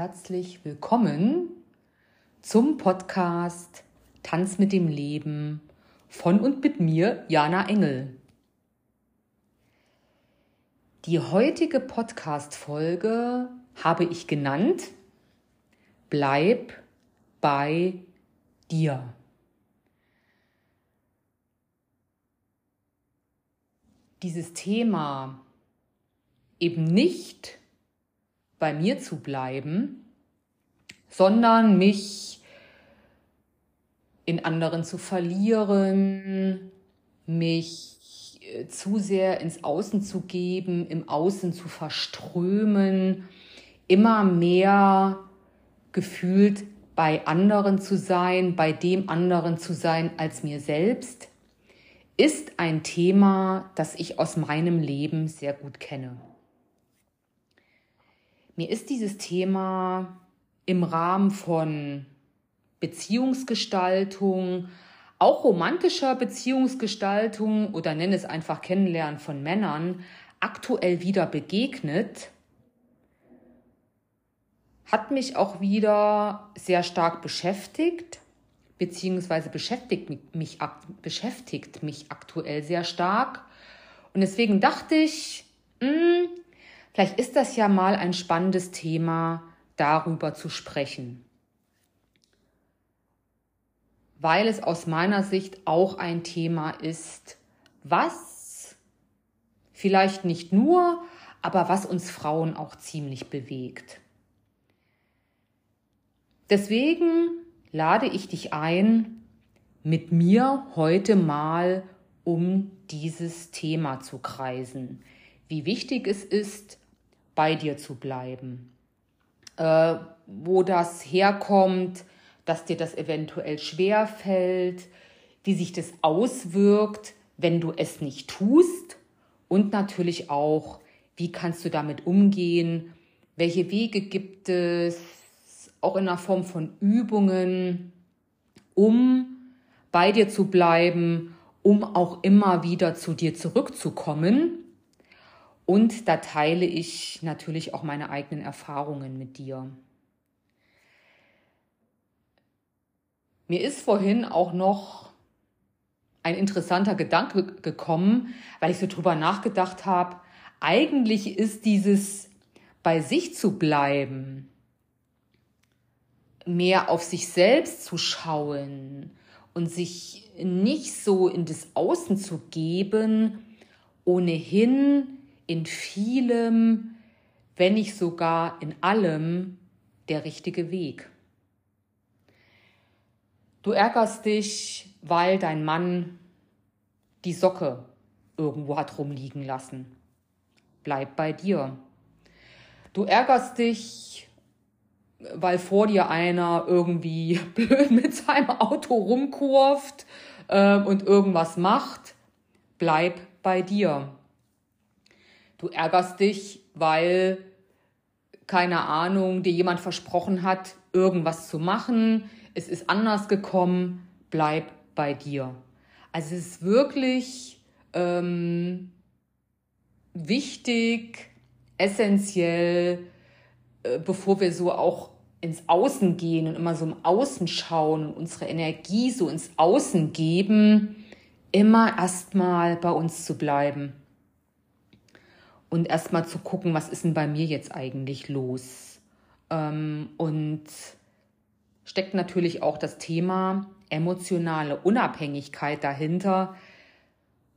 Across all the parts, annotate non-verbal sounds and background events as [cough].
Herzlich willkommen zum Podcast Tanz mit dem Leben von und mit mir, Jana Engel. Die heutige Podcast-Folge habe ich genannt Bleib bei dir. Dieses Thema eben nicht bei mir zu bleiben, sondern mich in anderen zu verlieren, mich äh, zu sehr ins Außen zu geben, im Außen zu verströmen, immer mehr gefühlt bei anderen zu sein, bei dem anderen zu sein als mir selbst, ist ein Thema, das ich aus meinem Leben sehr gut kenne. Mir ist dieses Thema im Rahmen von Beziehungsgestaltung, auch romantischer Beziehungsgestaltung oder nenne es einfach Kennenlernen von Männern, aktuell wieder begegnet, hat mich auch wieder sehr stark beschäftigt, beziehungsweise beschäftigt mich, beschäftigt mich aktuell sehr stark. Und deswegen dachte ich, mh, hm, Vielleicht ist das ja mal ein spannendes Thema, darüber zu sprechen. Weil es aus meiner Sicht auch ein Thema ist, was vielleicht nicht nur, aber was uns Frauen auch ziemlich bewegt. Deswegen lade ich dich ein, mit mir heute mal um dieses Thema zu kreisen. Wie wichtig es ist, bei dir zu bleiben. Äh, wo das herkommt, dass dir das eventuell schwer fällt, wie sich das auswirkt, wenn du es nicht tust. Und natürlich auch, wie kannst du damit umgehen, welche Wege gibt es, auch in der Form von Übungen, um bei dir zu bleiben, um auch immer wieder zu dir zurückzukommen und da teile ich natürlich auch meine eigenen Erfahrungen mit dir. Mir ist vorhin auch noch ein interessanter Gedanke gekommen, weil ich so drüber nachgedacht habe. Eigentlich ist dieses bei sich zu bleiben, mehr auf sich selbst zu schauen und sich nicht so in das Außen zu geben, ohnehin in vielem, wenn nicht sogar in allem, der richtige Weg. Du ärgerst dich, weil dein Mann die Socke irgendwo hat rumliegen lassen. Bleib bei dir. Du ärgerst dich, weil vor dir einer irgendwie [laughs] blöd mit seinem Auto rumkurft äh, und irgendwas macht. Bleib bei dir. Du ärgerst dich, weil, keine Ahnung, dir jemand versprochen hat, irgendwas zu machen. Es ist anders gekommen. Bleib bei dir. Also es ist wirklich ähm, wichtig, essentiell, äh, bevor wir so auch ins Außen gehen und immer so im Außen schauen und unsere Energie so ins Außen geben, immer erstmal bei uns zu bleiben und erstmal zu gucken, was ist denn bei mir jetzt eigentlich los. Ähm, und steckt natürlich auch das Thema emotionale Unabhängigkeit dahinter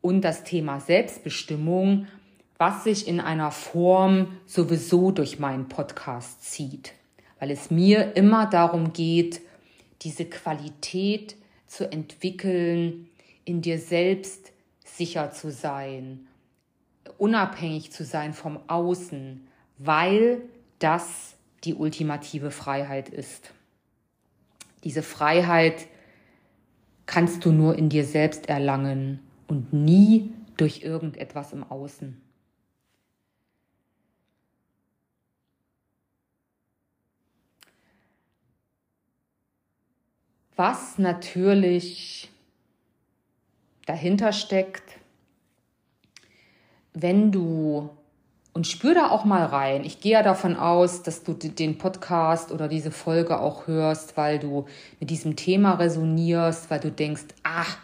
und das Thema Selbstbestimmung, was sich in einer Form sowieso durch meinen Podcast zieht, weil es mir immer darum geht, diese Qualität zu entwickeln, in dir selbst sicher zu sein unabhängig zu sein vom Außen, weil das die ultimative Freiheit ist. Diese Freiheit kannst du nur in dir selbst erlangen und nie durch irgendetwas im Außen. Was natürlich dahinter steckt, wenn du Und spür da auch mal rein. Ich gehe ja davon aus, dass du den Podcast oder diese Folge auch hörst, weil du mit diesem Thema resonierst, weil du denkst, ach,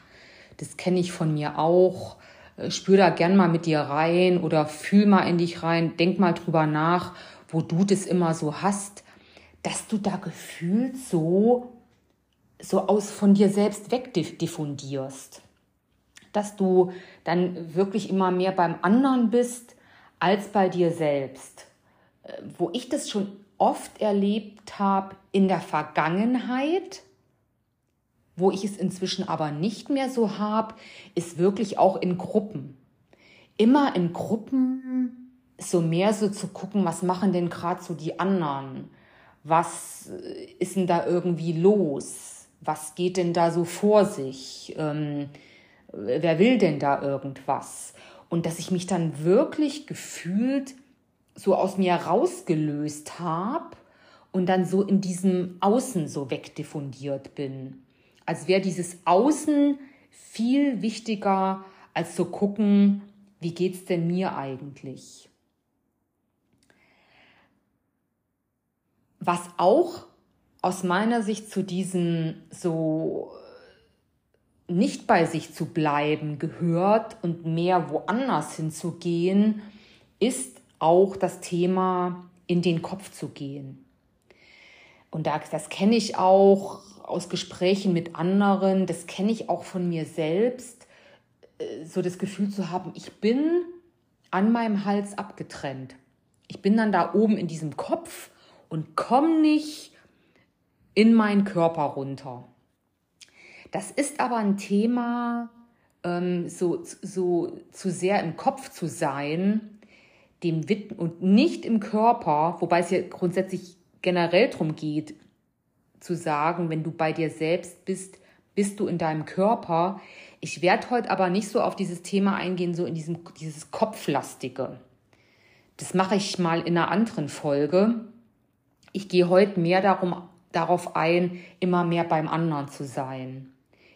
das kenne ich von mir auch. Äh, spür da gern mal mit dir rein oder fühl mal in dich rein, denk mal drüber nach, wo du das immer so hast, dass du da gefühlt so, so aus von dir selbst wegdiffundierst. Dass du dann wirklich immer mehr beim anderen bist als bei dir selbst. Äh, wo ich das schon oft erlebt habe in der Vergangenheit, wo ich es inzwischen aber nicht mehr so habe, ist wirklich auch in Gruppen. Immer in Gruppen so mehr so zu gucken, was machen denn gerade so die anderen? Was äh, ist denn da irgendwie los? Was geht denn da so vor sich? Ähm, wer will denn da irgendwas? Und dass ich mich dann wirklich gefühlt so aus mir rausgelöst habe und dann so in diesem Außen so wegdiffundiert bin. Als wäre dieses Außen viel wichtiger, als zu gucken, wie geht's denn mir eigentlich? Was auch aus meiner Sicht zu diesem so nicht bei sich zu bleiben gehört und mehr woanders hinzugehen, ist auch das Thema in den Kopf zu gehen. Und das, das kenne ich auch aus Gesprächen mit anderen, das kenne ich auch von mir selbst, äh, so das Gefühl zu haben, ich bin an meinem Hals abgetrennt. Ich bin dann da oben in diesem Kopf und komme nicht in meinen Körper runter. Das ist aber ein Thema, ähm, so, so zu sehr im Kopf zu sein, dem und nicht im Körper, wobei es ja grundsätzlich generell darum geht, zu sagen, wenn du bei dir selbst bist, bist du in deinem Körper. Ich werde heute aber nicht so auf dieses Thema eingehen, so in diesem dieses Kopflastige. Das mache ich mal in einer anderen Folge. Ich gehe heute mehr darum, darauf ein, immer mehr beim anderen zu sein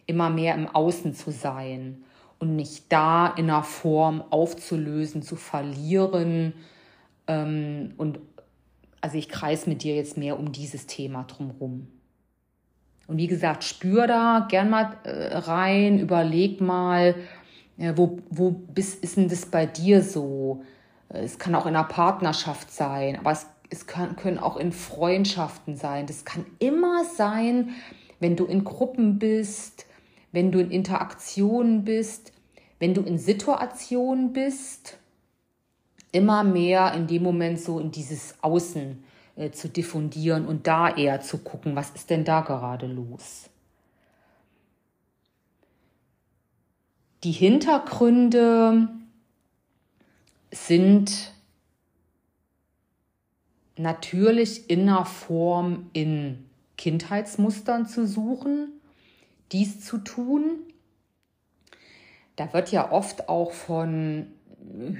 immer mehr im Außen zu sein und nicht da in einer Form aufzulösen, zu verlieren. Ähm, und also ich kreise mit dir jetzt mehr um dieses Thema drumherum. Und wie gesagt, spür da gern mal äh, rein, überleg mal, äh, wo, wo bist, ist denn das bei dir so? Äh, es kann auch in einer Partnerschaft sein, aber es, es kann, können auch in Freundschaften sein. Das kann immer sein, wenn du in Gruppen bist, wenn du in Interaktionen bist, wenn du in Situationen bist, immer mehr in dem Moment so in dieses Außen äh, zu diffundieren und da eher zu gucken, was ist denn da gerade los. Die Hintergründe sind natürlich in einer Form in Kindheitsmustern zu suchen dies zu tun. Da wird ja oft auch von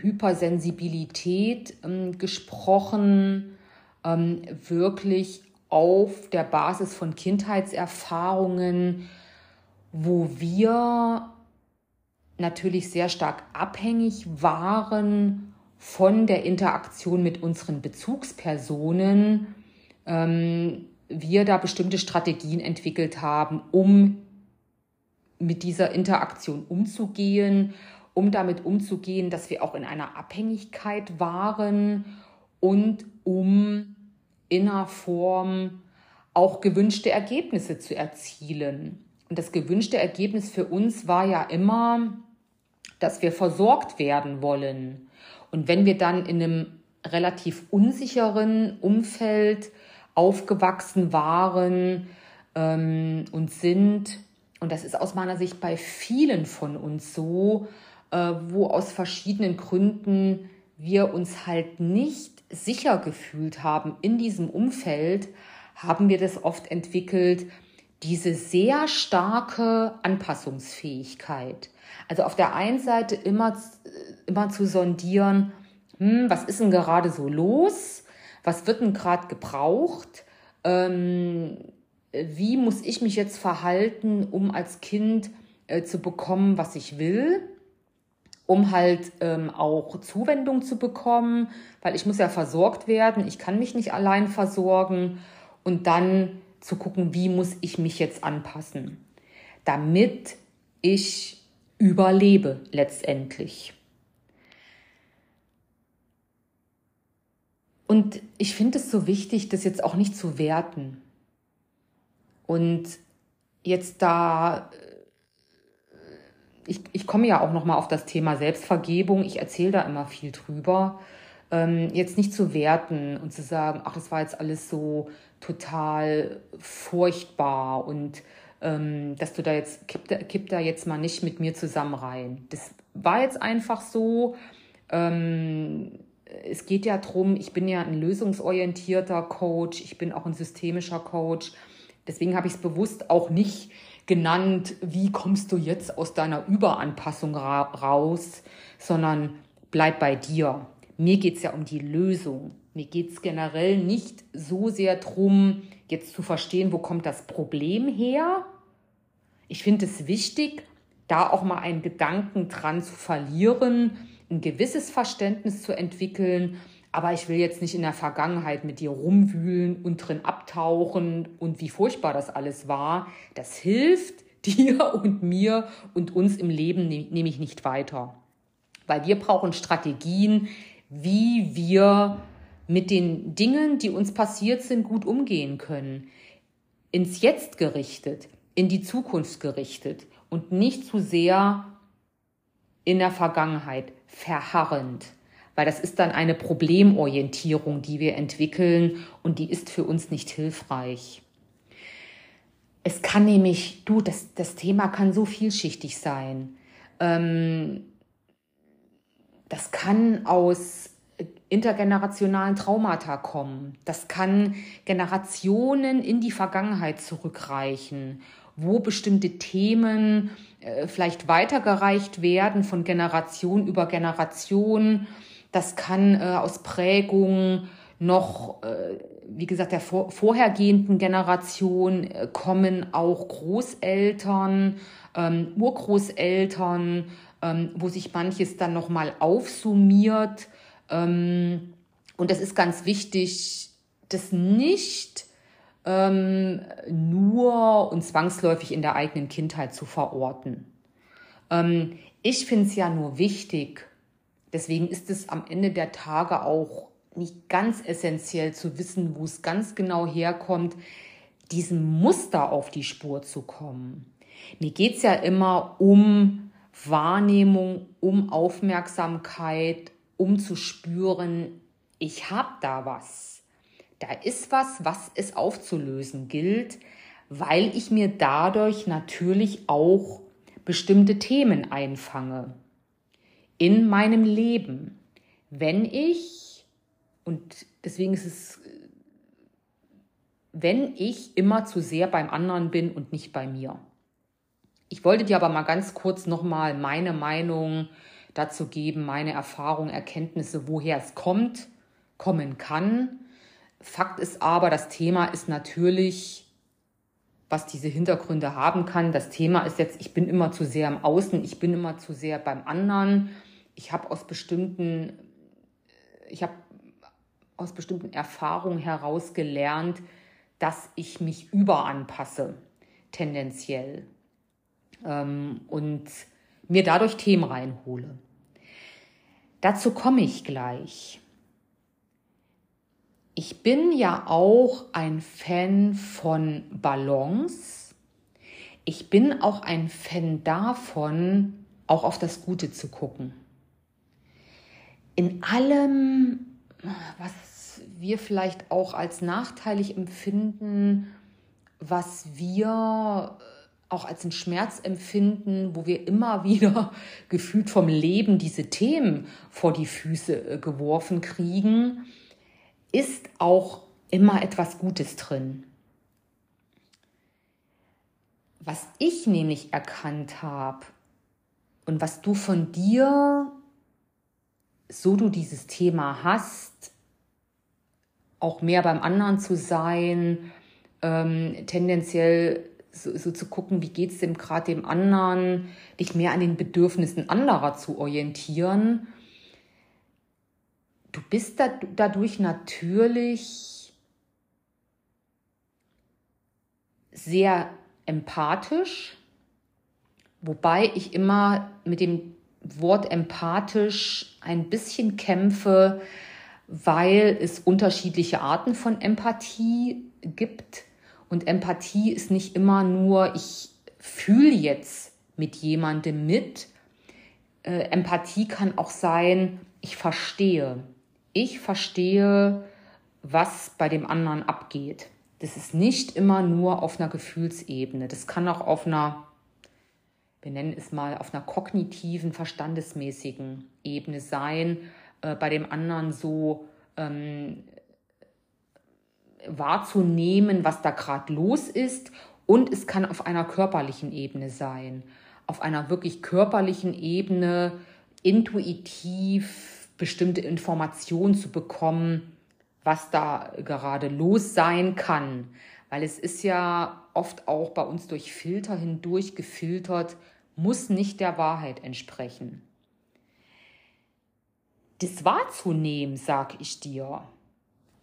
Hypersensibilität ähm, gesprochen, ähm, wirklich auf der Basis von Kindheitserfahrungen, wo wir natürlich sehr stark abhängig waren von der Interaktion mit unseren Bezugspersonen, ähm, wir da bestimmte Strategien entwickelt haben, um mit dieser Interaktion umzugehen, um damit umzugehen, dass wir auch in einer Abhängigkeit waren und um in einer Form auch gewünschte Ergebnisse zu erzielen. Und das gewünschte Ergebnis für uns war ja immer, dass wir versorgt werden wollen. Und wenn wir dann in einem relativ unsicheren Umfeld aufgewachsen waren ähm, und sind, und das ist aus meiner Sicht bei vielen von uns so, äh, wo aus verschiedenen Gründen wir uns halt nicht sicher gefühlt haben in diesem Umfeld, haben wir das oft entwickelt, diese sehr starke Anpassungsfähigkeit. Also auf der einen Seite immer, immer zu sondieren, hm, was ist denn gerade so los? Was wird denn gerade gebraucht? Ähm, wie muss ich mich jetzt verhalten, um als Kind äh, zu bekommen, was ich will. um halt ähm, auch Zuwendung zu bekommen, weil ich muss ja versorgt werden, ich kann mich nicht allein versorgen und dann zu gucken, wie muss ich mich jetzt anpassen, damit ich überlebe letztendlich. Und ich finde es so wichtig, das jetzt auch nicht zu werten. Und jetzt da ich, ich komme ja auch noch mal auf das Thema Selbstvergebung. Ich erzähle da immer viel drüber. Ähm, jetzt nicht zu werten und zu sagen, ach, das war jetzt alles so total furchtbar und ähm, dass du da jetzt, kipp da, kipp da jetzt mal nicht mit mir zusammen rein. Das war jetzt einfach so. Ähm, es geht ja darum, ich bin ja ein lösungsorientierter Coach, ich bin auch ein systemischer Coach. Deswegen habe ich es bewusst auch nicht genannt, wie kommst du jetzt aus deiner Überanpassung ra raus, sondern bleib bei dir. Mir geht es ja um die Lösung. Mir geht es generell nicht so sehr darum, jetzt zu verstehen, wo kommt das Problem her. Ich finde es wichtig, da auch mal einen Gedanken dran zu verlieren, ein gewisses Verständnis zu entwickeln, aber ich will jetzt nicht in der Vergangenheit mit dir rumwühlen und drin abtauchen und wie furchtbar das alles war. Das hilft [laughs] dir und mir und uns im Leben nämlich nicht weiter. Weil wir brauchen Strategien, wie wir mit den Dingen, die uns passiert sind, gut umgehen können. Ins Jetzt gerichtet, in die Zukunft gerichtet und nicht zu sehr in der Vergangenheit verharrend weil das ist dann eine Problemorientierung, die wir entwickeln und die ist für uns nicht hilfreich. Es kann nämlich, du, das, das Thema kann so vielschichtig sein. Ähm, das kann aus intergenerationalen Traumata kommen. Das kann Generationen in die Vergangenheit zurückreichen, wo bestimmte Themen äh, vielleicht weitergereicht werden von Generation über Generation das kann äh, aus Prägungen noch, äh, wie gesagt, der vor, vorhergehenden Generation äh, kommen auch Großeltern, ähm, Urgroßeltern, ähm, wo sich manches dann nochmal aufsummiert. Ähm, und das ist ganz wichtig, das nicht ähm, nur und zwangsläufig in der eigenen Kindheit zu verorten. Ähm, ich finde es ja nur wichtig, Deswegen ist es am Ende der Tage auch nicht ganz essentiell zu wissen, wo es ganz genau herkommt, diesem Muster auf die Spur zu kommen. Mir geht es ja immer um Wahrnehmung, um Aufmerksamkeit, um zu spüren, ich habe da was. Da ist was, was es aufzulösen gilt, weil ich mir dadurch natürlich auch bestimmte Themen einfange in meinem Leben, wenn ich, und deswegen ist es, wenn ich immer zu sehr beim anderen bin und nicht bei mir. Ich wollte dir aber mal ganz kurz nochmal meine Meinung dazu geben, meine Erfahrungen, Erkenntnisse, woher es kommt, kommen kann. Fakt ist aber, das Thema ist natürlich, was diese Hintergründe haben kann. Das Thema ist jetzt, ich bin immer zu sehr im Außen, ich bin immer zu sehr beim anderen ich habe aus bestimmten, ich habe aus bestimmten Erfahrungen heraus gelernt, dass ich mich überanpasse, tendenziell. Ähm, und mir dadurch Themen reinhole. Dazu komme ich gleich. Ich bin ja auch ein Fan von Balance. Ich bin auch ein Fan davon, auch auf das Gute zu gucken in allem, was wir vielleicht auch als nachteilig empfinden, was wir auch als einen Schmerz empfinden, wo wir immer [laughs] wieder gefühlt vom Leben diese Themen vor die Füße äh, geworfen kriegen, ist auch immer etwas Gutes drin. Was ich nämlich erkannt habe und was du von dir so du dieses Thema hast, auch mehr beim anderen zu sein, ähm, tendenziell so, so zu gucken, wie geht's dem gerade dem anderen, dich mehr an den Bedürfnissen anderer zu orientieren. Du bist da, dadurch natürlich sehr empathisch, wobei ich immer mit dem Wort empathisch ein bisschen kämpfe, weil es unterschiedliche Arten von Empathie gibt. Und Empathie ist nicht immer nur, ich fühle jetzt mit jemandem mit. Äh, Empathie kann auch sein, ich verstehe. Ich verstehe, was bei dem anderen abgeht. Das ist nicht immer nur auf einer Gefühlsebene. Das kann auch auf einer, wir nennen es mal, auf einer kognitiven, verstandesmäßigen Ebene sein. Äh, bei dem anderen so ähm, wahrzunehmen, was da gerade los ist. Und es kann auf einer körperlichen Ebene sein. Auf einer wirklich körperlichen Ebene intuitiv bestimmte Informationen zu bekommen, was da gerade los sein kann. Weil es ist ja oft auch bei uns durch Filter hindurch gefiltert, muss nicht der Wahrheit entsprechen. Das wahrzunehmen, sag ich dir,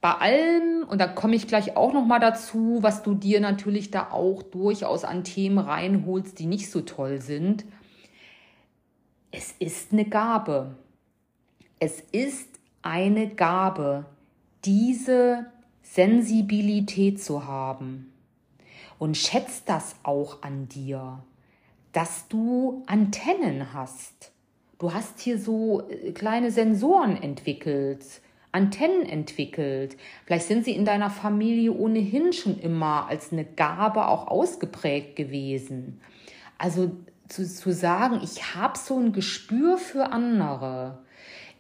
bei allem, und da komme ich gleich auch noch mal dazu, was du dir natürlich da auch durchaus an Themen reinholst, die nicht so toll sind. Es ist eine Gabe. Es ist eine Gabe, diese Sensibilität zu haben. Und schätzt das auch an dir, dass du Antennen hast. Du hast hier so äh, kleine Sensoren entwickelt, Antennen entwickelt. Vielleicht sind sie in deiner Familie ohnehin schon immer als eine Gabe auch ausgeprägt gewesen. Also zu, zu sagen, ich habe so ein Gespür für andere.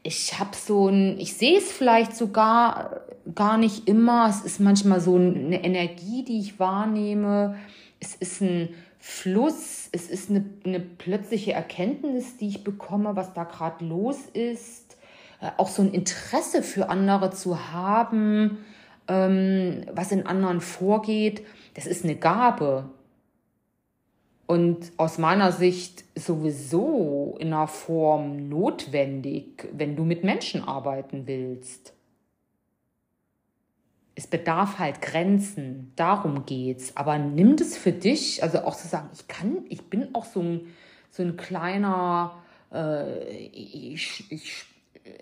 Ich habe so ein, ich sehe es vielleicht sogar gar nicht immer. Es ist manchmal so eine Energie, die ich wahrnehme. Es ist ein Fluss, es ist eine, eine plötzliche Erkenntnis, die ich bekomme, was da gerade los ist äh, auch so ein Interesse für andere zu haben, ähm, was in anderen vorgeht, das ist eine Gabe. Und aus meiner Sicht sowieso in einer Form notwendig, wenn du mit Menschen arbeiten willst. Es bedarf halt Grenzen, darum geht's. Aber nimm das für dich, also auch zu sagen, ich kann, ich bin auch so ein, so ein kleiner, äh, ich, ich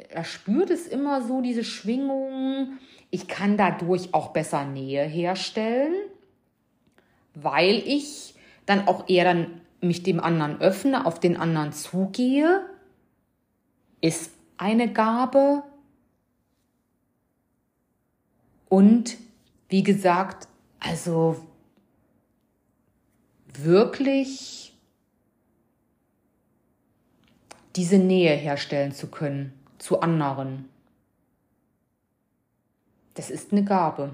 er spürt es immer so, diese Schwingung. Ich kann dadurch auch besser Nähe herstellen, weil ich dann auch eher dann mich dem anderen öffne, auf den anderen zugehe, ist eine Gabe. Und wie gesagt, also wirklich diese Nähe herstellen zu können zu anderen. Das ist eine Gabe,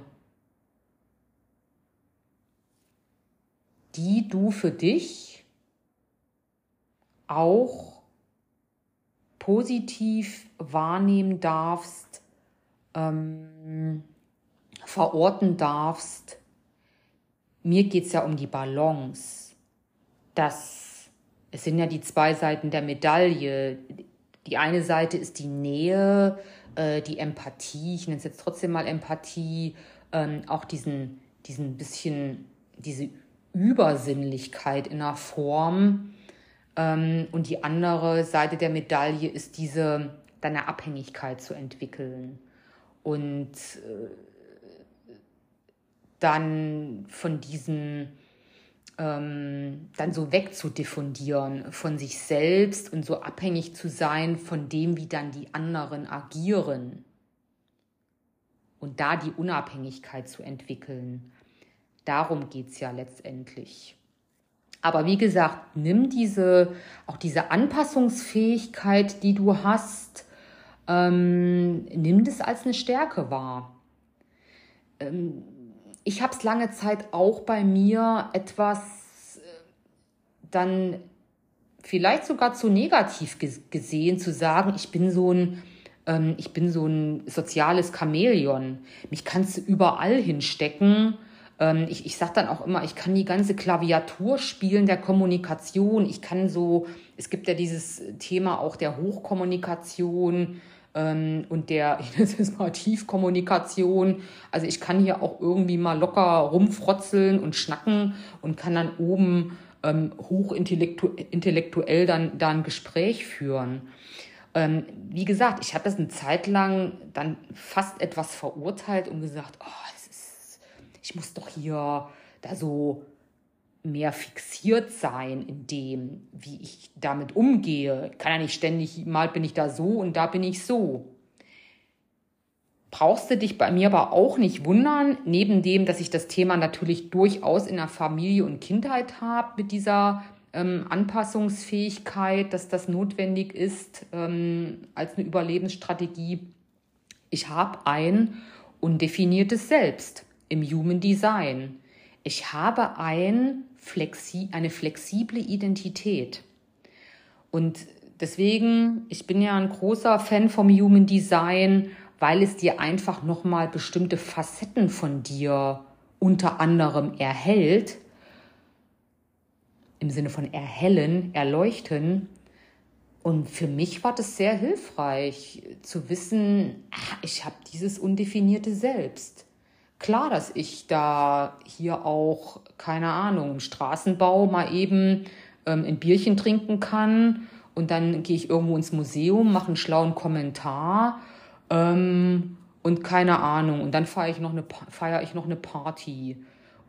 die du für dich auch positiv wahrnehmen darfst, ähm, verorten darfst. Mir geht es ja um die Balance. Das, es sind ja die zwei Seiten der Medaille. Die eine Seite ist die Nähe, äh, die Empathie, ich nenne es jetzt trotzdem mal Empathie, ähm, auch diesen, diesen bisschen, diese Übersinnlichkeit in der Form. Ähm, und die andere Seite der Medaille ist diese, deine Abhängigkeit zu entwickeln. Und äh, dann von diesen ähm, dann so wegzudiffundieren von sich selbst und so abhängig zu sein von dem, wie dann die anderen agieren. Und da die Unabhängigkeit zu entwickeln. Darum geht es ja letztendlich. Aber wie gesagt, nimm diese, auch diese Anpassungsfähigkeit, die du hast, ähm, nimm das als eine Stärke wahr. Ähm, ich habe es lange Zeit auch bei mir etwas äh, dann vielleicht sogar zu negativ gesehen, zu sagen, ich bin so ein, ähm, ich bin so ein soziales Chamäleon. Mich kannst du überall hinstecken. Ähm, ich ich sage dann auch immer, ich kann die ganze Klaviatur spielen der Kommunikation. Ich kann so, es gibt ja dieses Thema auch der Hochkommunikation ähm, und der, [laughs] ich nenne es mal Tiefkommunikation. Also ich kann hier auch irgendwie mal locker rumfrotzeln und schnacken und kann dann oben ähm, hochintellektuell dann, dann ein Gespräch führen. Ähm, wie gesagt, ich habe das eine Zeit lang dann fast etwas verurteilt und gesagt, oh, ist, ich muss doch hier da so mehr fixiert sein in dem, wie ich damit umgehe. Kann ja nicht ständig, mal bin ich da so und da bin ich so. Brauchst du dich bei mir aber auch nicht wundern, neben dem, dass ich das Thema natürlich durchaus in der Familie und Kindheit habe mit dieser ähm, Anpassungsfähigkeit, dass das notwendig ist ähm, als eine Überlebensstrategie. Ich habe ein undefiniertes Selbst im Human Design. Ich habe ein flexi eine flexible Identität. Und deswegen, ich bin ja ein großer Fan vom Human Design, weil es dir einfach nochmal bestimmte Facetten von dir unter anderem erhält, im Sinne von erhellen, erleuchten. Und für mich war das sehr hilfreich zu wissen, ah, ich habe dieses undefinierte Selbst. Klar, dass ich da hier auch, keine Ahnung, im Straßenbau mal eben ähm, ein Bierchen trinken kann und dann gehe ich irgendwo ins Museum, mache einen schlauen Kommentar ähm, und keine Ahnung. Und dann feiere ich, noch eine, feier ich noch eine Party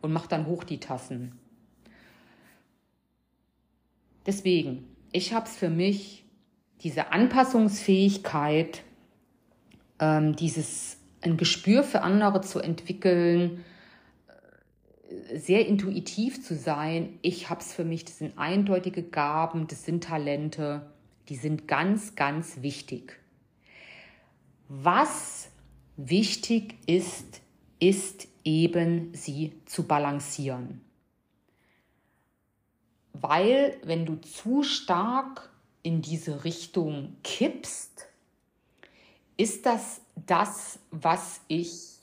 und mache dann hoch die Tassen. Deswegen, ich habe es für mich, diese Anpassungsfähigkeit, ähm, dieses ein Gespür für andere zu entwickeln, äh, sehr intuitiv zu sein. Ich habe es für mich, das sind eindeutige Gaben, das sind Talente, die sind ganz, ganz wichtig. Was wichtig ist, ist eben sie zu balancieren. Weil wenn du zu stark in diese Richtung kippst, ist das das, was ich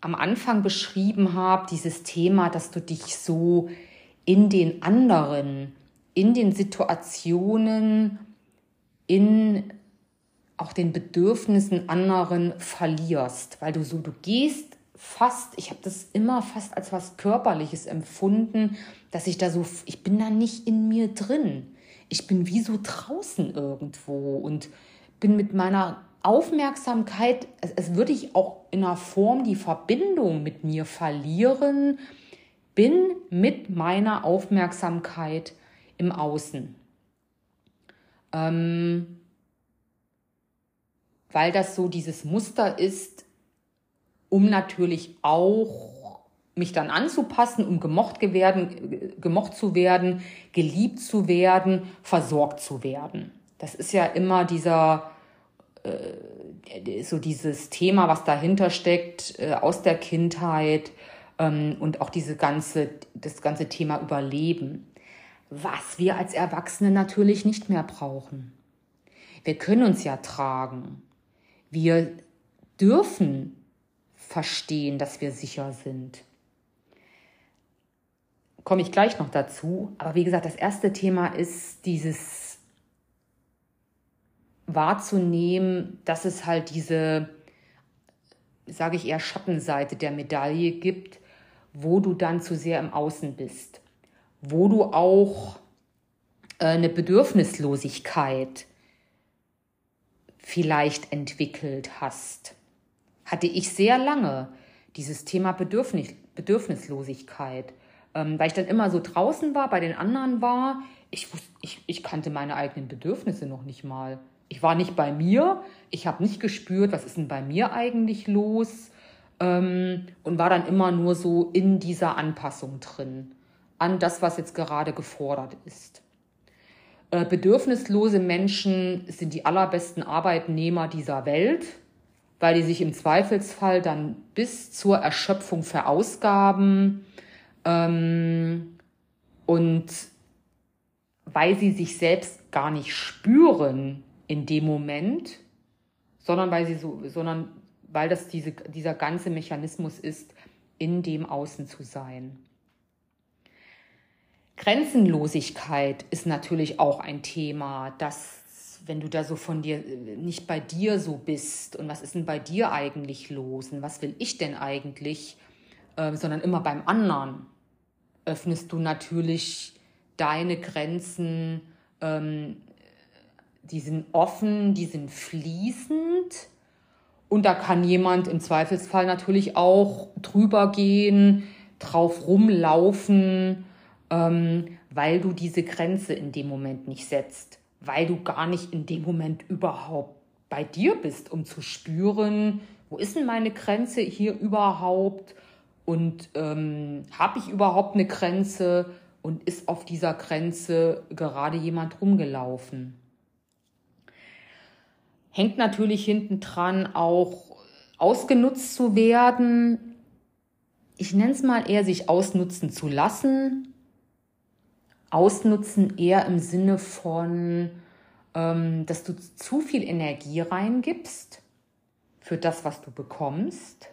am Anfang beschrieben habe, dieses Thema, dass du dich so in den anderen, in den Situationen, in auch den Bedürfnissen anderen verlierst, weil du so, du gehst fast, ich habe das immer fast als was Körperliches empfunden, dass ich da so, ich bin da nicht in mir drin. Ich bin wie so draußen irgendwo und bin mit meiner Aufmerksamkeit, als, als würde ich auch in einer Form die Verbindung mit mir verlieren, bin mit meiner Aufmerksamkeit im Außen. Ähm, weil das so dieses Muster ist, um natürlich auch mich dann anzupassen, um gemocht, werden, gemocht zu werden, geliebt zu werden, versorgt zu werden. Das ist ja immer dieser, äh, so dieses Thema, was dahinter steckt, äh, aus der Kindheit ähm, und auch diese ganze, das ganze Thema Überleben, was wir als Erwachsene natürlich nicht mehr brauchen. Wir können uns ja tragen. Wir dürfen verstehen, dass wir sicher sind. Komme ich gleich noch dazu. Aber wie gesagt, das erste Thema ist dieses wahrzunehmen, dass es halt diese, sage ich eher, Schattenseite der Medaille gibt, wo du dann zu sehr im Außen bist, wo du auch äh, eine Bedürfnislosigkeit vielleicht entwickelt hast. Hatte ich sehr lange dieses Thema Bedürfnis, Bedürfnislosigkeit, ähm, weil ich dann immer so draußen war, bei den anderen war. Ich, wusste, ich, ich kannte meine eigenen Bedürfnisse noch nicht mal. Ich war nicht bei mir, ich habe nicht gespürt, was ist denn bei mir eigentlich los ähm, und war dann immer nur so in dieser Anpassung drin an das, was jetzt gerade gefordert ist. Äh, bedürfnislose Menschen sind die allerbesten Arbeitnehmer dieser Welt, weil die sich im Zweifelsfall dann bis zur Erschöpfung verausgaben ähm, und weil sie sich selbst gar nicht spüren in dem Moment, sondern weil sie so, sondern weil das diese, dieser ganze Mechanismus ist, in dem Außen zu sein. Grenzenlosigkeit ist natürlich auch ein Thema, dass wenn du da so von dir nicht bei dir so bist und was ist denn bei dir eigentlich los und was will ich denn eigentlich, äh, sondern immer beim anderen, öffnest du natürlich deine Grenzen, ähm, die sind offen, die sind fließend. Und da kann jemand im Zweifelsfall natürlich auch drüber gehen, drauf rumlaufen, ähm, weil du diese Grenze in dem Moment nicht setzt, weil du gar nicht in dem Moment überhaupt bei dir bist, um zu spüren, wo ist denn meine Grenze hier überhaupt? Und ähm, habe ich überhaupt eine Grenze? Und ist auf dieser Grenze gerade jemand rumgelaufen. Hängt natürlich hinten dran auch ausgenutzt zu werden. Ich nenne es mal eher sich ausnutzen zu lassen Ausnutzen eher im Sinne von, ähm, dass du zu viel Energie reingibst für das, was du bekommst.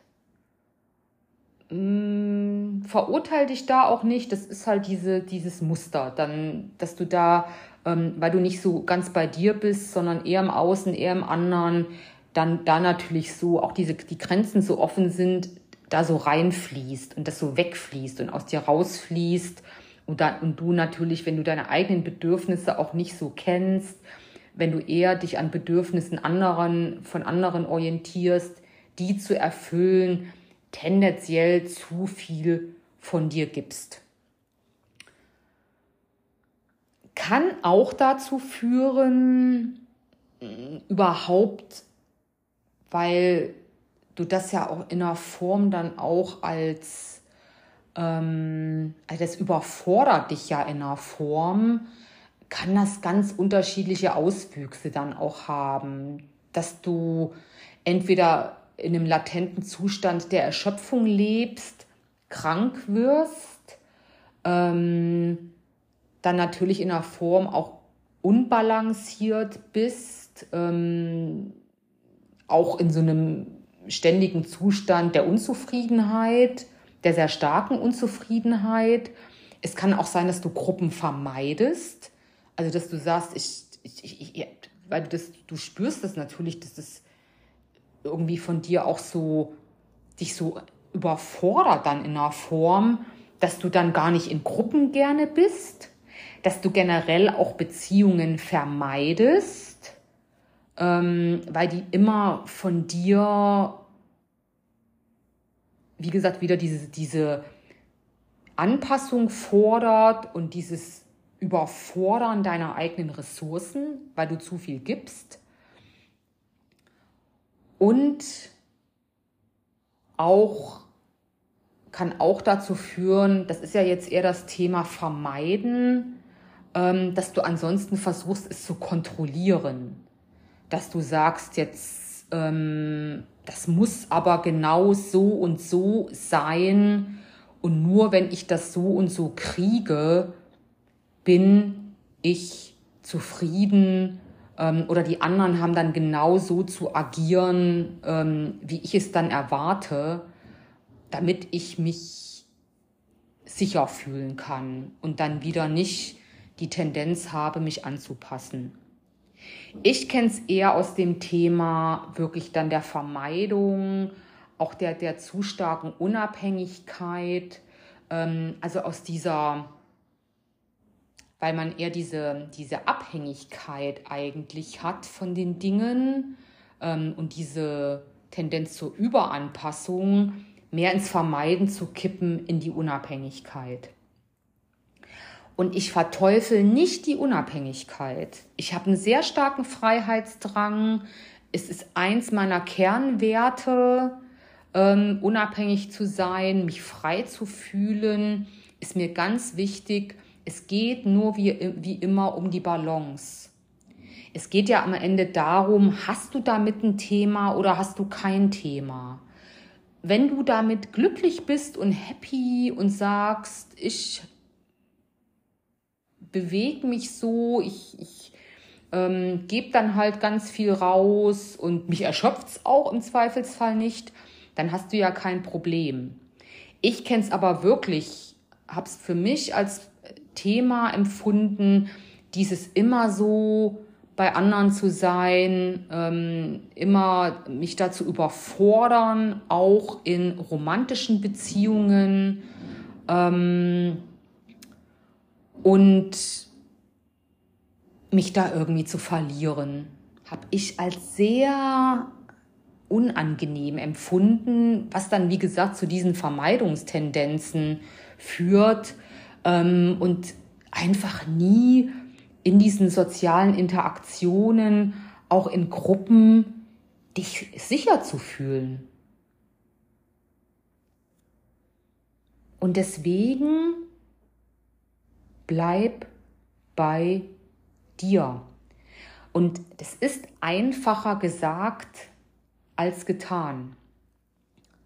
Ähm, verurteil dich da auch nicht. Das ist halt diese, dieses Muster, dann, dass du da, ähm, weil du nicht so ganz bei dir bist, sondern eher im Außen, eher im anderen, dann da natürlich so auch diese die Grenzen so offen sind, da so reinfließt und das so wegfließt und aus dir rausfließt und, dann, und du natürlich, wenn du deine eigenen Bedürfnisse auch nicht so kennst, wenn du eher dich an Bedürfnissen anderen, von anderen orientierst, die zu erfüllen, tendenziell zu viel von dir gibst. Kann auch dazu führen, überhaupt, weil du das ja auch in einer Form dann auch als ähm, also das überfordert dich ja in einer Form, kann das ganz unterschiedliche Auswüchse dann auch haben, dass du entweder in einem latenten Zustand der Erschöpfung lebst, krank wirst, ähm, dann natürlich in einer Form auch unbalanciert bist, ähm, auch in so einem ständigen Zustand der Unzufriedenheit, der sehr starken Unzufriedenheit. Es kann auch sein, dass du Gruppen vermeidest. Also, dass du sagst, ich, ich, ich, weil du das, du spürst das natürlich, dass das irgendwie von dir auch so, dich so überfordert dann in einer Form, dass du dann gar nicht in Gruppen gerne bist, dass du generell auch Beziehungen vermeidest, ähm, weil die immer von dir wie gesagt, wieder diese, diese Anpassung fordert und dieses Überfordern deiner eigenen Ressourcen, weil du zu viel gibst. Und auch kann auch dazu führen, das ist ja jetzt eher das Thema vermeiden, dass du ansonsten versuchst, es zu kontrollieren. Dass du sagst, jetzt ähm, das muss aber genau so und so sein. Und nur wenn ich das so und so kriege, bin ich zufrieden ähm, oder die anderen haben dann genau so zu agieren, ähm, wie ich es dann erwarte, damit ich mich sicher fühlen kann und dann wieder nicht die Tendenz habe, mich anzupassen. Ich kenne es eher aus dem Thema wirklich dann der Vermeidung, auch der, der zu starken Unabhängigkeit, ähm, also aus dieser, weil man eher diese, diese Abhängigkeit eigentlich hat von den Dingen ähm, und diese Tendenz zur Überanpassung mehr ins Vermeiden zu kippen in die Unabhängigkeit. Und ich verteufel nicht die Unabhängigkeit. Ich habe einen sehr starken Freiheitsdrang. Es ist eins meiner Kernwerte, ähm, unabhängig zu sein, mich frei zu fühlen, ist mir ganz wichtig. Es geht nur wie, wie immer um die Balance. Es geht ja am Ende darum, hast du damit ein Thema oder hast du kein Thema? Wenn du damit glücklich bist und happy und sagst, ich bewege mich so, ich, ich ähm, gebe dann halt ganz viel raus und mich erschöpft es auch im Zweifelsfall nicht, dann hast du ja kein Problem. Ich kenne es aber wirklich, habe es für mich als Thema empfunden, dieses immer so bei anderen zu sein, ähm, immer mich dazu überfordern, auch in romantischen Beziehungen ähm, und mich da irgendwie zu verlieren, habe ich als sehr unangenehm empfunden, was dann, wie gesagt, zu diesen Vermeidungstendenzen führt ähm, und einfach nie in diesen sozialen Interaktionen, auch in Gruppen, dich sicher zu fühlen. Und deswegen bleib bei dir. Und es ist einfacher gesagt als getan.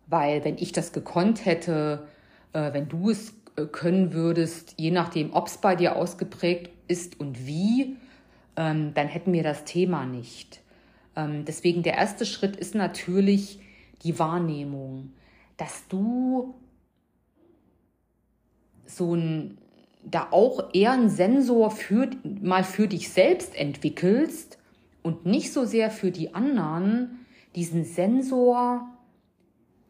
Weil wenn ich das gekonnt hätte, äh, wenn du es äh, können würdest, je nachdem, ob es bei dir ausgeprägt ist und wie, ähm, dann hätten wir das Thema nicht. Ähm, deswegen der erste Schritt ist natürlich die Wahrnehmung, dass du so ein da auch eher einen Sensor für, mal für dich selbst entwickelst und nicht so sehr für die anderen, diesen Sensor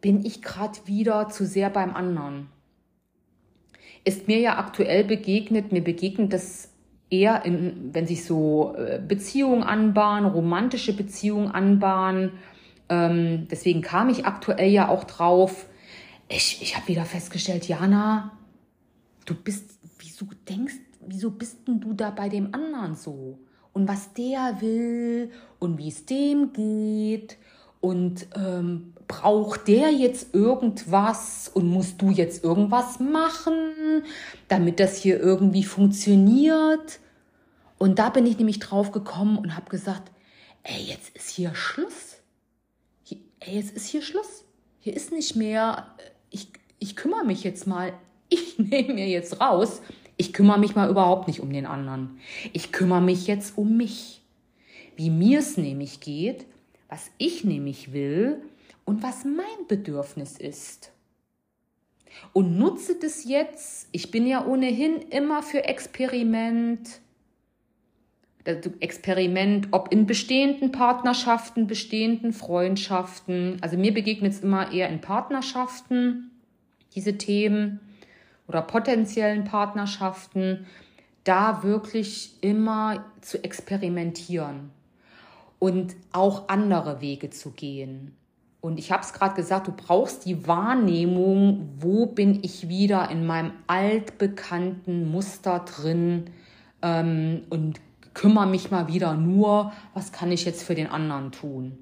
bin ich gerade wieder zu sehr beim anderen. Ist mir ja aktuell begegnet, mir begegnet das eher, in, wenn sich so äh, Beziehungen anbahnen, romantische Beziehungen anbahnen. Ähm, deswegen kam ich aktuell ja auch drauf. Ich, ich habe wieder festgestellt, Jana, du bist, wieso denkst, wieso bist denn du da bei dem anderen so? Und was der will und wie es dem geht und ähm, braucht der jetzt irgendwas und musst du jetzt irgendwas machen, damit das hier irgendwie funktioniert? Und da bin ich nämlich drauf gekommen und habe gesagt, ey, jetzt ist hier Schluss. Hier, ey, jetzt ist hier Schluss. Hier ist nicht mehr, ich, ich kümmere mich jetzt mal ich [laughs] nehme mir jetzt raus, ich kümmere mich mal überhaupt nicht um den anderen. Ich kümmere mich jetzt um mich. Wie mir es nämlich geht, was ich nämlich will und was mein Bedürfnis ist. Und nutze das jetzt. Ich bin ja ohnehin immer für Experiment. Experiment, ob in bestehenden Partnerschaften, bestehenden Freundschaften. Also mir begegnet es immer eher in Partnerschaften, diese Themen oder potenziellen Partnerschaften, da wirklich immer zu experimentieren und auch andere Wege zu gehen. Und ich habe es gerade gesagt, du brauchst die Wahrnehmung, wo bin ich wieder in meinem altbekannten Muster drin ähm, und kümmere mich mal wieder nur, was kann ich jetzt für den anderen tun.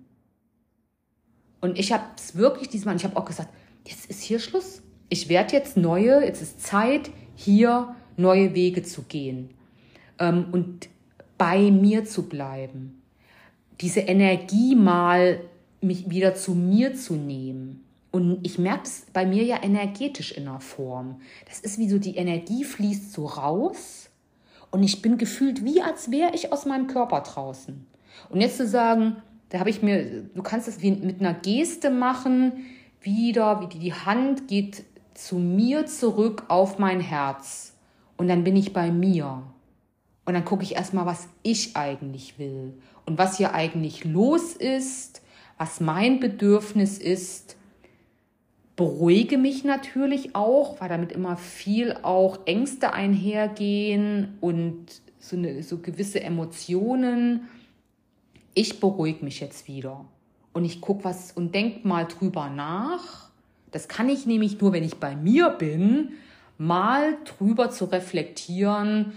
Und ich habe es wirklich diesmal, ich habe auch gesagt, jetzt ist hier Schluss ich werde jetzt neue, jetzt ist Zeit, hier neue Wege zu gehen ähm, und bei mir zu bleiben. Diese Energie mal mich wieder zu mir zu nehmen. Und ich merke es bei mir ja energetisch in der Form. Das ist wie so, die Energie fließt so raus und ich bin gefühlt wie, als wäre ich aus meinem Körper draußen. Und jetzt zu sagen, da habe ich mir, du kannst das wie mit einer Geste machen, wieder, wie die, die Hand geht zu mir zurück auf mein Herz und dann bin ich bei mir. Und dann gucke ich erstmal, was ich eigentlich will und was hier eigentlich los ist, was mein Bedürfnis ist. Beruhige mich natürlich auch, weil damit immer viel auch Ängste einhergehen und so, eine, so gewisse Emotionen. Ich beruhige mich jetzt wieder und ich gucke was und denk mal drüber nach das kann ich nämlich nur, wenn ich bei mir bin, mal drüber zu reflektieren,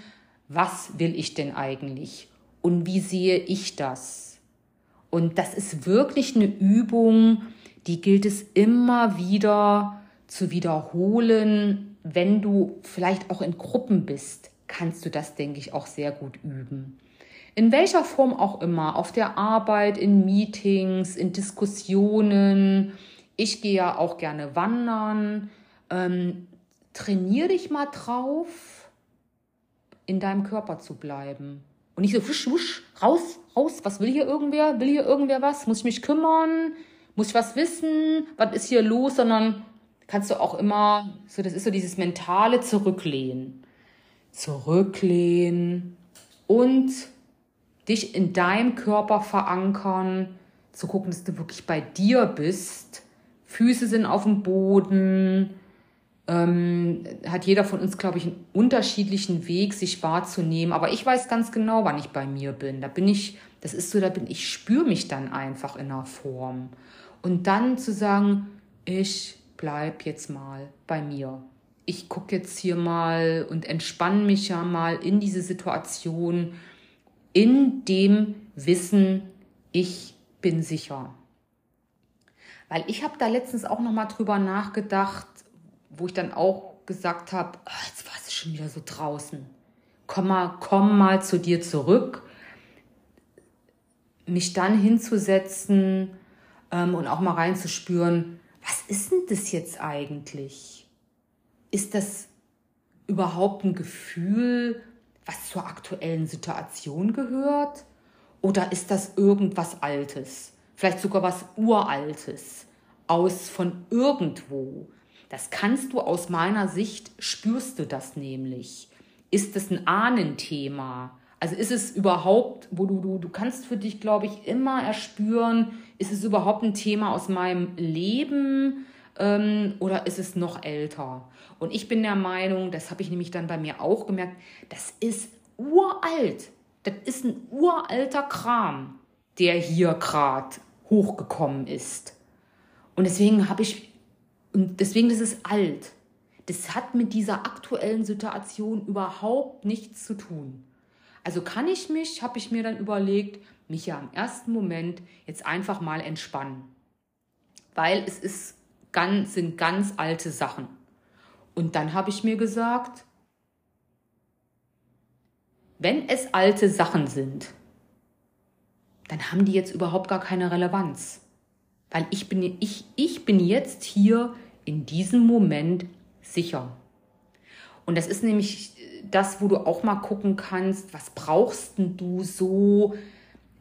was will ich denn eigentlich und wie sehe ich das? Und das ist wirklich eine Übung, die gilt es immer wieder zu wiederholen. Wenn du vielleicht auch in Gruppen bist, kannst du das, denke ich, auch sehr gut üben. In welcher Form auch immer, auf der Arbeit, in Meetings, in Diskussionen, ich gehe ja auch gerne wandern. Ähm, trainier dich mal drauf, in deinem Körper zu bleiben. Und nicht so wusch, wusch, raus, raus. Was will hier irgendwer? Will hier irgendwer was? Muss ich mich kümmern? Muss ich was wissen? Was ist hier los? Sondern kannst du auch immer, so das ist so dieses mentale Zurücklehnen. Zurücklehnen und dich in deinem Körper verankern, zu gucken, dass du wirklich bei dir bist. Füße sind auf dem Boden. Ähm, hat jeder von uns, glaube ich, einen unterschiedlichen Weg, sich wahrzunehmen. Aber ich weiß ganz genau, wann ich bei mir bin. Da bin ich, das ist so, da bin ich, spüre mich dann einfach in einer Form. Und dann zu sagen, ich bleib jetzt mal bei mir. Ich gucke jetzt hier mal und entspanne mich ja mal in diese Situation, in dem Wissen, ich bin sicher. Weil ich habe da letztens auch noch mal drüber nachgedacht, wo ich dann auch gesagt habe, oh, jetzt war es schon wieder so draußen. Komm mal, komm mal zu dir zurück. Mich dann hinzusetzen ähm, und auch mal reinzuspüren, was ist denn das jetzt eigentlich? Ist das überhaupt ein Gefühl, was zur aktuellen Situation gehört? Oder ist das irgendwas Altes? Vielleicht sogar was Uraltes aus von irgendwo. Das kannst du aus meiner Sicht, spürst du das nämlich. Ist es ein Ahnenthema? Also ist es überhaupt, wo du, du, du kannst für dich, glaube ich, immer erspüren, ist es überhaupt ein Thema aus meinem Leben ähm, oder ist es noch älter? Und ich bin der Meinung, das habe ich nämlich dann bei mir auch gemerkt, das ist uralt. Das ist ein uralter Kram, der hier gerade hochgekommen ist. Und deswegen habe ich, und deswegen ist es alt. Das hat mit dieser aktuellen Situation überhaupt nichts zu tun. Also kann ich mich, habe ich mir dann überlegt, mich ja im ersten Moment jetzt einfach mal entspannen. Weil es ist ganz, sind ganz alte Sachen. Und dann habe ich mir gesagt, wenn es alte Sachen sind, dann haben die jetzt überhaupt gar keine Relevanz. Weil ich bin, ich, ich bin jetzt hier in diesem Moment sicher. Und das ist nämlich das, wo du auch mal gucken kannst, was brauchst du so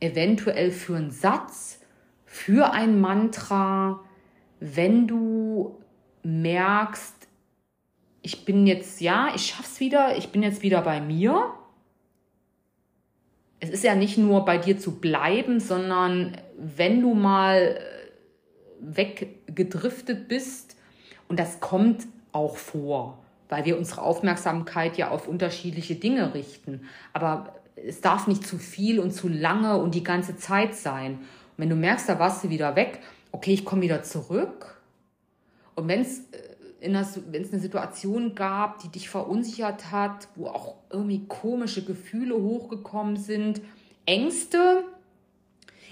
eventuell für einen Satz, für ein Mantra, wenn du merkst, ich bin jetzt, ja, ich schaff's wieder, ich bin jetzt wieder bei mir es ist ja nicht nur bei dir zu bleiben, sondern wenn du mal weggedriftet bist, und das kommt auch vor, weil wir unsere Aufmerksamkeit ja auf unterschiedliche Dinge richten. Aber es darf nicht zu viel und zu lange und die ganze Zeit sein. Und wenn du merkst, da warst du wieder weg, okay, ich komme wieder zurück. Und wenn es äh, wenn es eine Situation gab, die dich verunsichert hat, wo auch irgendwie komische Gefühle hochgekommen sind, Ängste.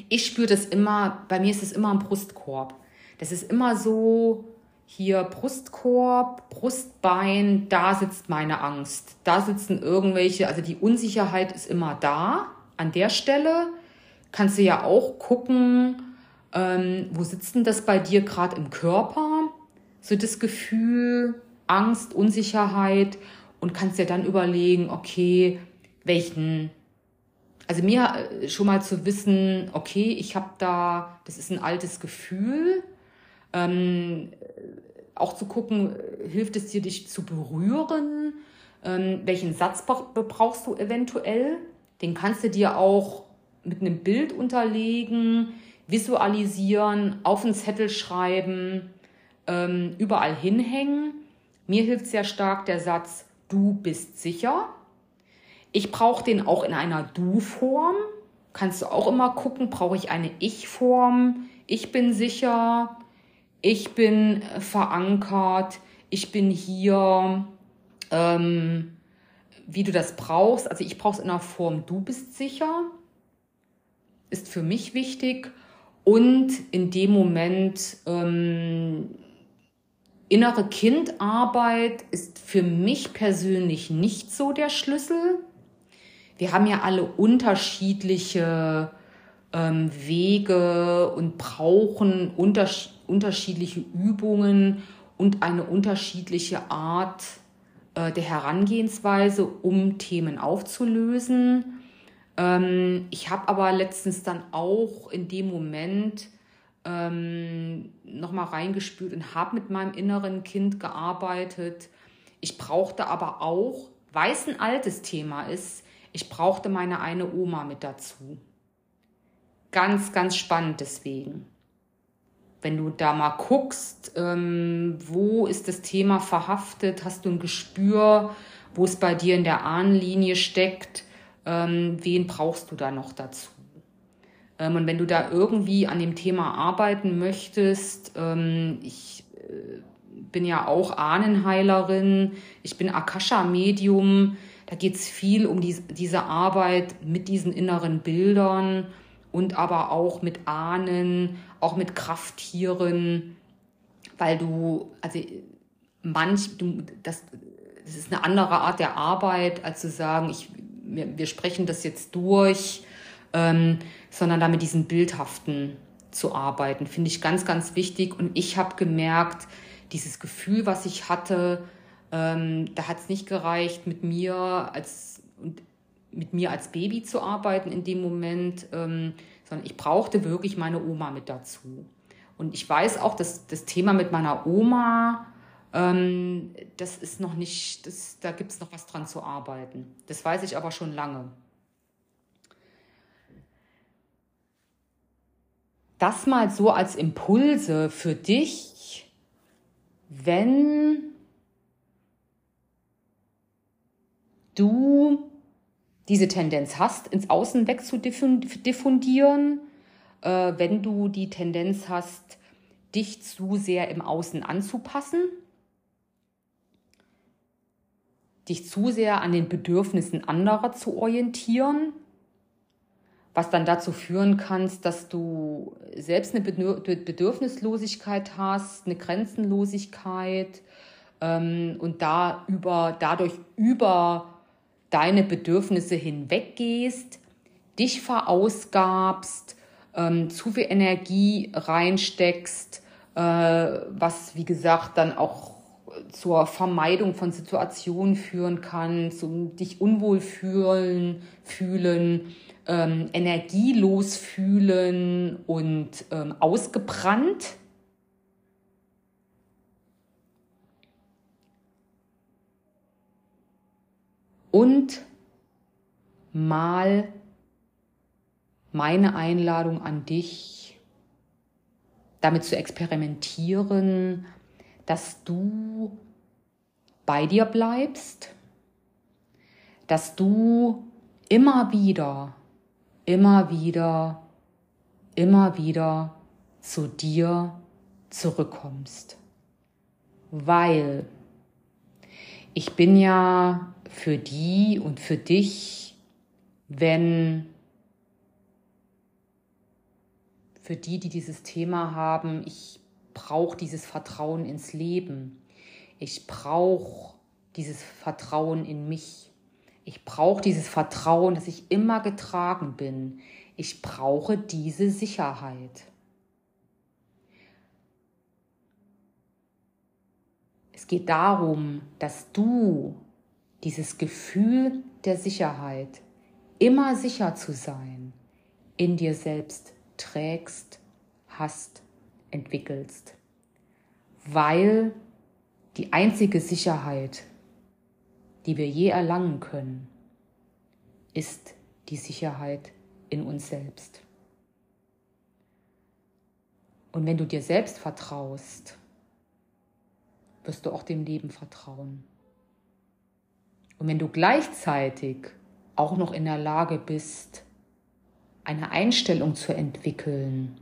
Ich spüre das immer, bei mir ist es immer ein Brustkorb. Das ist immer so, hier Brustkorb, Brustbein, da sitzt meine Angst. Da sitzen irgendwelche, also die Unsicherheit ist immer da, an der Stelle. Kannst du ja auch gucken, ähm, wo sitzt denn das bei dir gerade im Körper? So das Gefühl, Angst, Unsicherheit und kannst dir dann überlegen, okay, welchen, also mir äh, schon mal zu wissen, okay, ich habe da, das ist ein altes Gefühl, ähm, auch zu gucken, hilft es dir, dich zu berühren, ähm, welchen Satz brauchst du eventuell, den kannst du dir auch mit einem Bild unterlegen, visualisieren, auf einen Zettel schreiben, ähm, überall hinhängen. Mir hilft sehr stark der Satz, du bist sicher. Ich brauche den auch in einer Du-Form. Kannst du auch immer gucken, brauche ich eine Ich-Form? Ich bin sicher, ich bin verankert, ich bin hier, ähm, wie du das brauchst. Also ich brauche es in der Form, du bist sicher, ist für mich wichtig. Und in dem Moment ähm, Innere Kindarbeit ist für mich persönlich nicht so der Schlüssel. Wir haben ja alle unterschiedliche ähm, Wege und brauchen unters unterschiedliche Übungen und eine unterschiedliche Art äh, der Herangehensweise, um Themen aufzulösen. Ähm, ich habe aber letztens dann auch in dem Moment ähm, nochmal reingespült und habe mit meinem inneren Kind gearbeitet. Ich brauchte aber auch, weil es ein altes Thema ist, ich brauchte meine eine Oma mit dazu. Ganz, ganz spannend deswegen. Wenn du da mal guckst, ähm, wo ist das Thema verhaftet, hast du ein Gespür, wo es bei dir in der Ahnenlinie steckt, ähm, wen brauchst du da noch dazu? Ähm, und wenn du da irgendwie an dem Thema arbeiten möchtest, ähm, ich äh, bin ja auch Ahnenheilerin, ich bin Akasha-Medium, da geht es viel um die, diese Arbeit mit diesen inneren Bildern und aber auch mit Ahnen, auch mit Krafttieren, weil du, also manch, du, das, das ist eine andere Art der Arbeit, als zu sagen, ich, wir, wir sprechen das jetzt durch ähm, sondern da mit diesen bildhaften zu arbeiten, finde ich ganz, ganz wichtig. Und ich habe gemerkt, dieses Gefühl, was ich hatte, ähm, da hat es nicht gereicht, mit mir als mit mir als Baby zu arbeiten in dem Moment, ähm, sondern ich brauchte wirklich meine Oma mit dazu. Und ich weiß auch, dass das Thema mit meiner Oma, ähm, das ist noch nicht, das, da gibt es noch was dran zu arbeiten. Das weiß ich aber schon lange. Das mal so als Impulse für dich, wenn du diese Tendenz hast, ins Außen wegzudiffundieren, äh, wenn du die Tendenz hast, dich zu sehr im Außen anzupassen, dich zu sehr an den Bedürfnissen anderer zu orientieren, was dann dazu führen kannst, dass du selbst eine Bedürfnislosigkeit hast, eine Grenzenlosigkeit ähm, und da über, dadurch über deine Bedürfnisse hinweggehst, dich verausgabst, ähm, zu viel Energie reinsteckst, äh, was wie gesagt dann auch zur Vermeidung von Situationen führen kann, zum dich unwohl fühlen, fühlen ähm, energielos fühlen und ähm, ausgebrannt. Und mal meine Einladung an dich, damit zu experimentieren, dass du bei dir bleibst, dass du immer wieder immer wieder, immer wieder zu dir zurückkommst. Weil ich bin ja für die und für dich, wenn für die, die dieses Thema haben, ich brauche dieses Vertrauen ins Leben. Ich brauche dieses Vertrauen in mich. Ich brauche dieses Vertrauen, dass ich immer getragen bin. Ich brauche diese Sicherheit. Es geht darum, dass du dieses Gefühl der Sicherheit, immer sicher zu sein, in dir selbst trägst, hast, entwickelst. Weil die einzige Sicherheit, die wir je erlangen können, ist die Sicherheit in uns selbst. Und wenn du dir selbst vertraust, wirst du auch dem Leben vertrauen. Und wenn du gleichzeitig auch noch in der Lage bist, eine Einstellung zu entwickeln,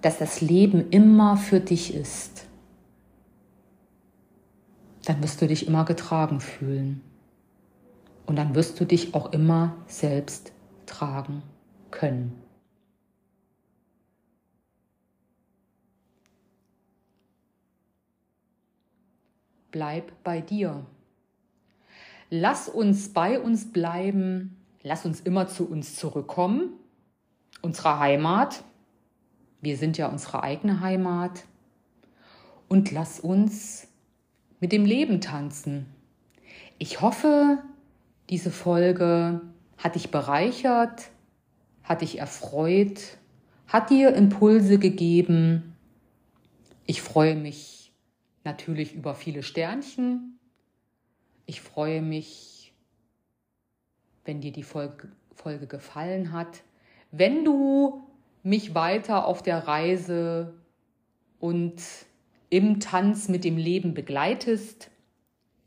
dass das Leben immer für dich ist, dann wirst du dich immer getragen fühlen. Und dann wirst du dich auch immer selbst tragen können. Bleib bei dir. Lass uns bei uns bleiben. Lass uns immer zu uns zurückkommen. Unsere Heimat. Wir sind ja unsere eigene Heimat. Und lass uns mit dem Leben tanzen. Ich hoffe, diese Folge hat dich bereichert, hat dich erfreut, hat dir Impulse gegeben. Ich freue mich natürlich über viele Sternchen. Ich freue mich, wenn dir die Folge, Folge gefallen hat. Wenn du mich weiter auf der Reise und im Tanz mit dem Leben begleitest,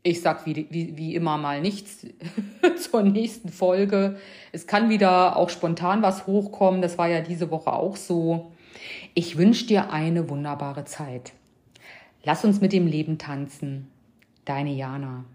ich sag wie, wie, wie immer mal nichts [laughs] zur nächsten Folge. Es kann wieder auch spontan was hochkommen. Das war ja diese Woche auch so. Ich wünsche dir eine wunderbare Zeit. Lass uns mit dem Leben tanzen. Deine Jana.